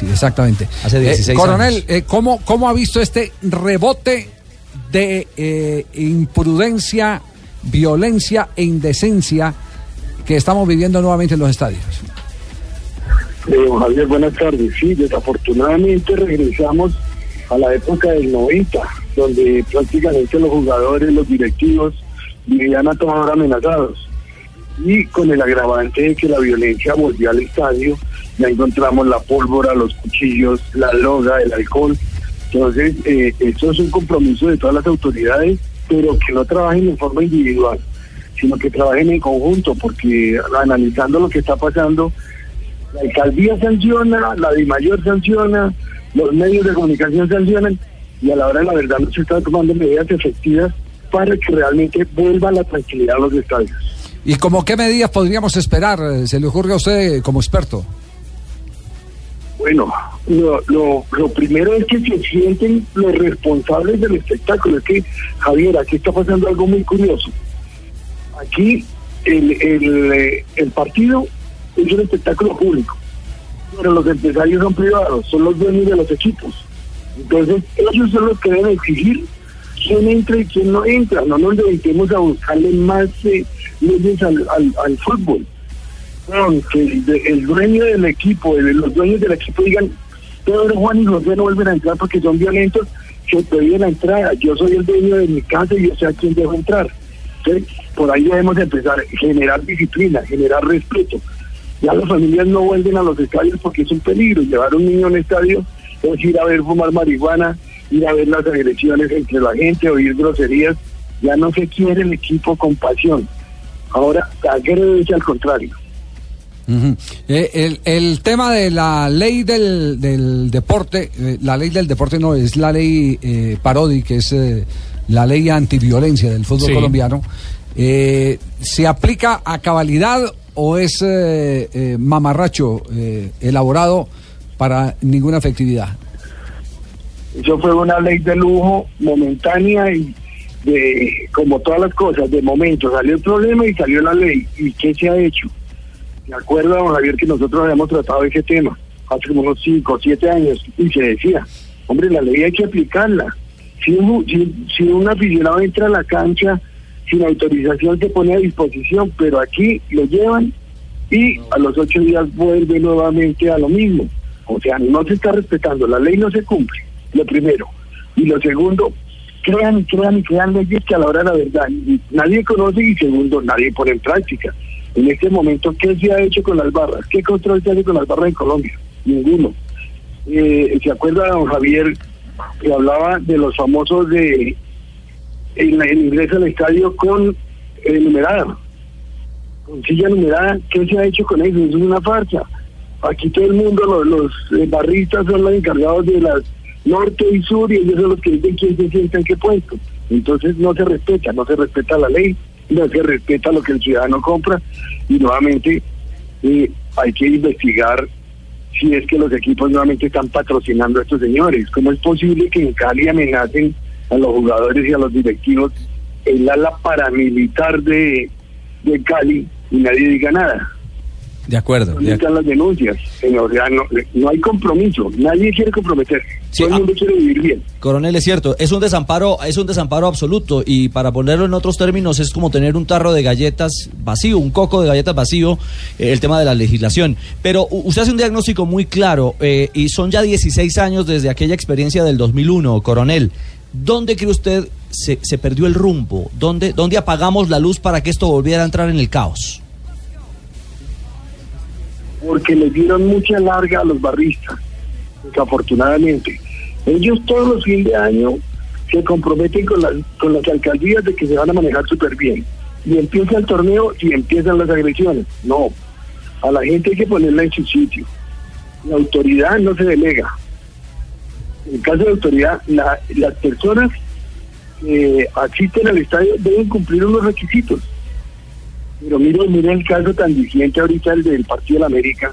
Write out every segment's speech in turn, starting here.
Sí, exactamente. Hace 16 Eh, coronel, años. eh, ¿cómo, ¿cómo ha visto este rebote de eh, imprudencia, violencia e indecencia que estamos viviendo nuevamente en los estadios? Eh, Javier, buenas tardes. Sí, desafortunadamente regresamos a la época del 90, donde prácticamente los jugadores, los directivos vivían a toda hora amenazados. Y con el agravante de que la violencia volvió al estadio, ya encontramos la pólvora, los cuchillos, la loga, el alcohol. Entonces, eh, esto es un compromiso de todas las autoridades, pero que no trabajen en forma individual, sino que trabajen en conjunto, porque analizando lo que está pasando, la alcaldía sanciona, la de mayor sanciona, los medios de comunicación sancionan y a la hora de la verdad no se están tomando medidas efectivas para que realmente vuelva la tranquilidad a los estadios. ¿Y como qué medidas podríamos esperar? eh, Se le ocurre a usted como experto. Bueno, lo, lo, primero es que se sienten los responsables del espectáculo. Es que, Javier, aquí está pasando algo muy curioso. Aquí el, eh, el partido es un espectáculo público, pero los empresarios son privados, son los dueños de los equipos. Entonces, ellos son los que deben exigir quién entra y quién no entra. No nos dediquemos a buscarle más eh, leyes al, al fútbol. Que el, dueño del equipo, los dueños del equipo digan, Pedro, Juan y José no vuelven a entrar porque son violentos, se prohíben la entrada. Yo soy el dueño de mi casa y yo sé a quién dejo entrar. Por ahí debemos empezar generar disciplina, generar respeto. Ya las familias no vuelven a los estadios porque es un peligro. Llevar un niño a estadio es ir a ver fumar marihuana, ir a ver las agresiones entre la gente, oír groserías. Ya no se quiere el equipo con pasión. Ahora, agrede al contrario. Ujú. Eh, el, el tema de la ley del, del deporte, eh, la ley del deporte no es la ley eh, Parodi, que es eh, la ley antiviolencia del fútbol Sí. colombiano. Eh, ¿Se aplica a cabalidad o es eh, eh, mamarracho eh, elaborado para ninguna efectividad? Eso fue una ley de lujo momentánea y de, como todas las cosas, de momento salió el problema y salió la ley. ¿Y qué se ha hecho? Me acuerdo, don Javier, que nosotros habíamos tratado ese tema hace como unos 5 o 7 años y se decía, hombre, la ley hay que aplicarla. Si un, si, un aficionado entra a la cancha sin autorización se pone a disposición, pero aquí lo llevan y a los ocho días vuelve nuevamente a lo mismo. O sea, no se está respetando, la ley no se cumple, lo primero. Y lo segundo, crean, crean y crean leyes que a la hora de la verdad nadie conoce y segundo, nadie pone en práctica. En este momento, ¿qué se ha hecho con las barras? ¿Qué control se hace con las barras en Colombia? Ninguno. Eh, ¿Se acuerda, don Javier, que hablaba de los famosos de el, el ingreso al estadio con eh, numerada? con silla numerada, ¿qué se ha hecho con eso? Es una farsa. Aquí todo el mundo, los, los eh, barristas son los encargados de las norte y sur y ellos son los que dicen quién se sienta en qué puesto. Entonces no se respeta, no se respeta la ley, no se respeta lo que el ciudadano compra y nuevamente eh, hay que investigar si es que los equipos nuevamente están patrocinando a estos señores. ¿Cómo es posible que en Cali amenacen a los jugadores y a los directivos el ala paramilitar de, de Cali y nadie diga nada? De acuerdo. ¿Dónde de están las denuncias? Señor, ya no, no hay compromiso, nadie quiere comprometerse, Sí, todo el ah. mundo quiere vivir bien. Coronel, es cierto, es un desamparo, es un desamparo absoluto y para ponerlo en otros términos es como tener un tarro de galletas vacío, un coco de galletas vacío, eh, el tema de la legislación. Pero usted hace un diagnóstico muy claro eh, y son ya 16 años desde aquella experiencia del 2001, Coronel. ¿Dónde cree usted se, se perdió el rumbo? ¿Dónde, ¿Dónde apagamos la luz para que esto volviera a entrar en el caos? Porque le dieron mucha larga a los barristas, desafortunadamente. Ellos todos los fines de año se comprometen con las, con las alcaldías de que se van a manejar súper bien. Y empieza el torneo y empiezan las agresiones. No, a la gente hay que ponerla en su sitio. La autoridad no se delega. En caso de autoridad, la- las personas que asisten al estadio deben cumplir unos requisitos. Pero mire, mire el caso tan diciente ahorita el del Partido de la América,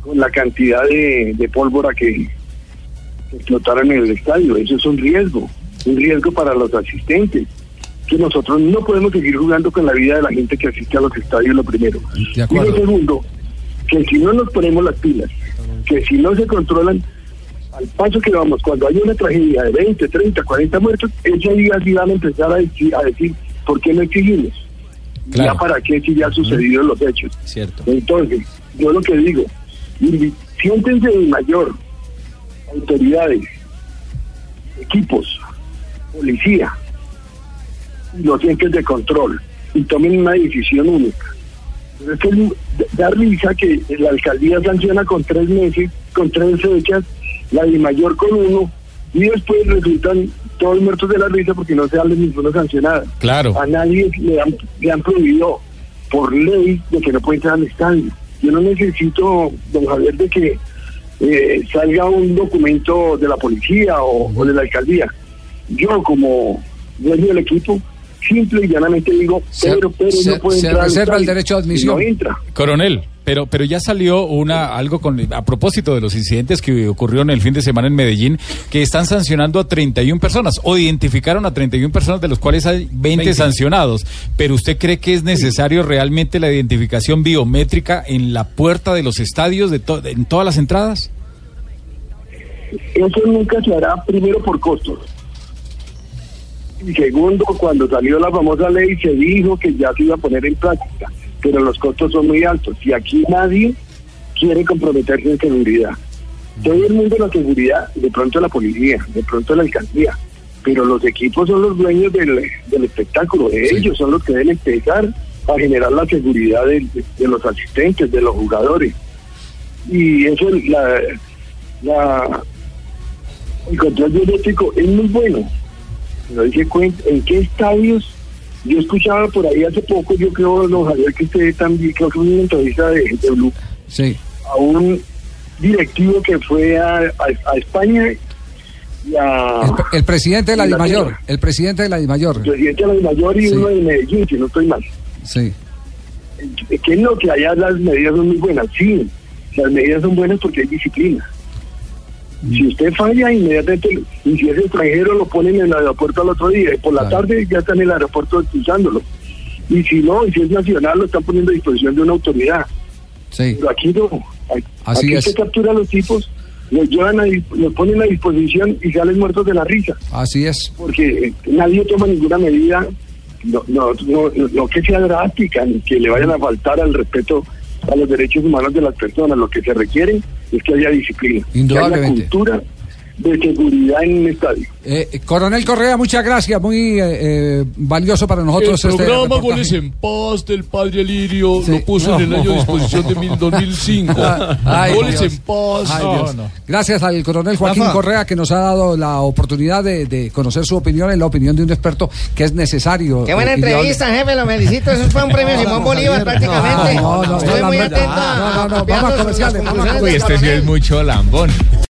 con la cantidad de, de pólvora que, explotaron en el estadio. Eso es un riesgo, un riesgo para los asistentes. Que nosotros no podemos seguir jugando con la vida de la gente que asiste a los estadios, lo primero. Y lo segundo, que si no nos ponemos las pilas, que si no se controlan, al paso que vamos, cuando hay una tragedia de 20, 30, 40 muertos, ese día sí van a empezar a decir, a decir ¿por qué no exigimos? Claro. Ya para qué si ya han sucedido los hechos. Cierto. Entonces, yo lo que digo, siéntense de mayor, autoridades, equipos, policía, los entes de control, y tomen una decisión única. Pero es que da risa que la alcaldía sanciona con tres meses, con tres fechas, la de mayor con uno, y después resultan todos muertos de la risa porque no se dan ninguna sancionada. Claro. A nadie le han, le han prohibido por ley de que no puede entrar al estadio. Yo no necesito, don Javier, de que eh, salga un documento de la policía o, o de la alcaldía. Yo como dueño del equipo, simple y llanamente digo, Se- se- no puede se entrar al reserva el derecho de admisión. No entra. Coronel, pero, pero ya salió una algo con a propósito de los incidentes que ocurrieron el fin de semana en Medellín, que están sancionando a 31 personas, o identificaron a 31 personas, de los cuales hay 20, sancionados. Pero usted cree que es necesario realmente la identificación biométrica en la puerta de los estadios, de to- en todas las entradas? Eso nunca se hará primero por costos. Y segundo, cuando salió la famosa ley se dijo que ya se iba a poner en práctica, pero los costos son muy altos y aquí nadie quiere comprometerse en seguridad. Todo el mundo la seguridad, de pronto la policía, de pronto la alcaldía, pero los equipos son los dueños del, del espectáculo, ellos son los que deben empezar a generar la seguridad de, de- de los asistentes, de los jugadores. Y eso, la, la, el control biométrico es muy bueno. Pero hay que cuen- en qué estadios, yo escuchaba por ahí hace poco, yo creo, don Javier, que usted también, creo que fue una entrevista de, de Blue, Sí. a un directivo que fue a, a- a España y a El, el presidente de la. DIMAYOR. El presidente de la DIMAYOR. el presidente de la mayor y Sí. uno de Medellín, si no estoy mal. Sí. que no, que allá las medidas son muy buenas. Sí, las medidas son buenas porque hay disciplina. Si usted falla, inmediatamente, y si es extranjero, lo ponen en el aeropuerto al otro día. Y por la Claro. tarde ya está en el aeropuerto expulsándolo. Y si no, y si es nacional, lo están poniendo a disposición de una autoridad. Sí. Pero aquí no. Así aquí es. se captura a los tipos, los llevan a, los ponen a disposición y salen muertos de la risa. Así es. Porque eh, nadie toma ninguna medida, no, no, no, no que sea drástica, ni que le vayan a faltar al respeto a los derechos humanos de las personas. Lo que se requiere es que haya disciplina, que haya cultura de seguridad en un estadio. Eh, Coronel Correa, muchas gracias. Muy eh, eh, valioso para nosotros El este programa. Goles en Paz del Padre Alirio Sí. lo puso en el año de disposición de mil- 2005. Ay, Goles Dios. en Paz. Ay, No, Dios. no. Gracias al coronel Joaquín Rafa. Correa que nos ha dado la oportunidad de, de conocer su opinión y la opinión de un experto que es necesario. Qué buena eh, entrevista, jefe, lo felicito. Eso fue un premio Simón Bolívar prácticamente. No, no, no, muy atento no, no, a no, vamos a comerciales, Uy, este sí es mucho lambón.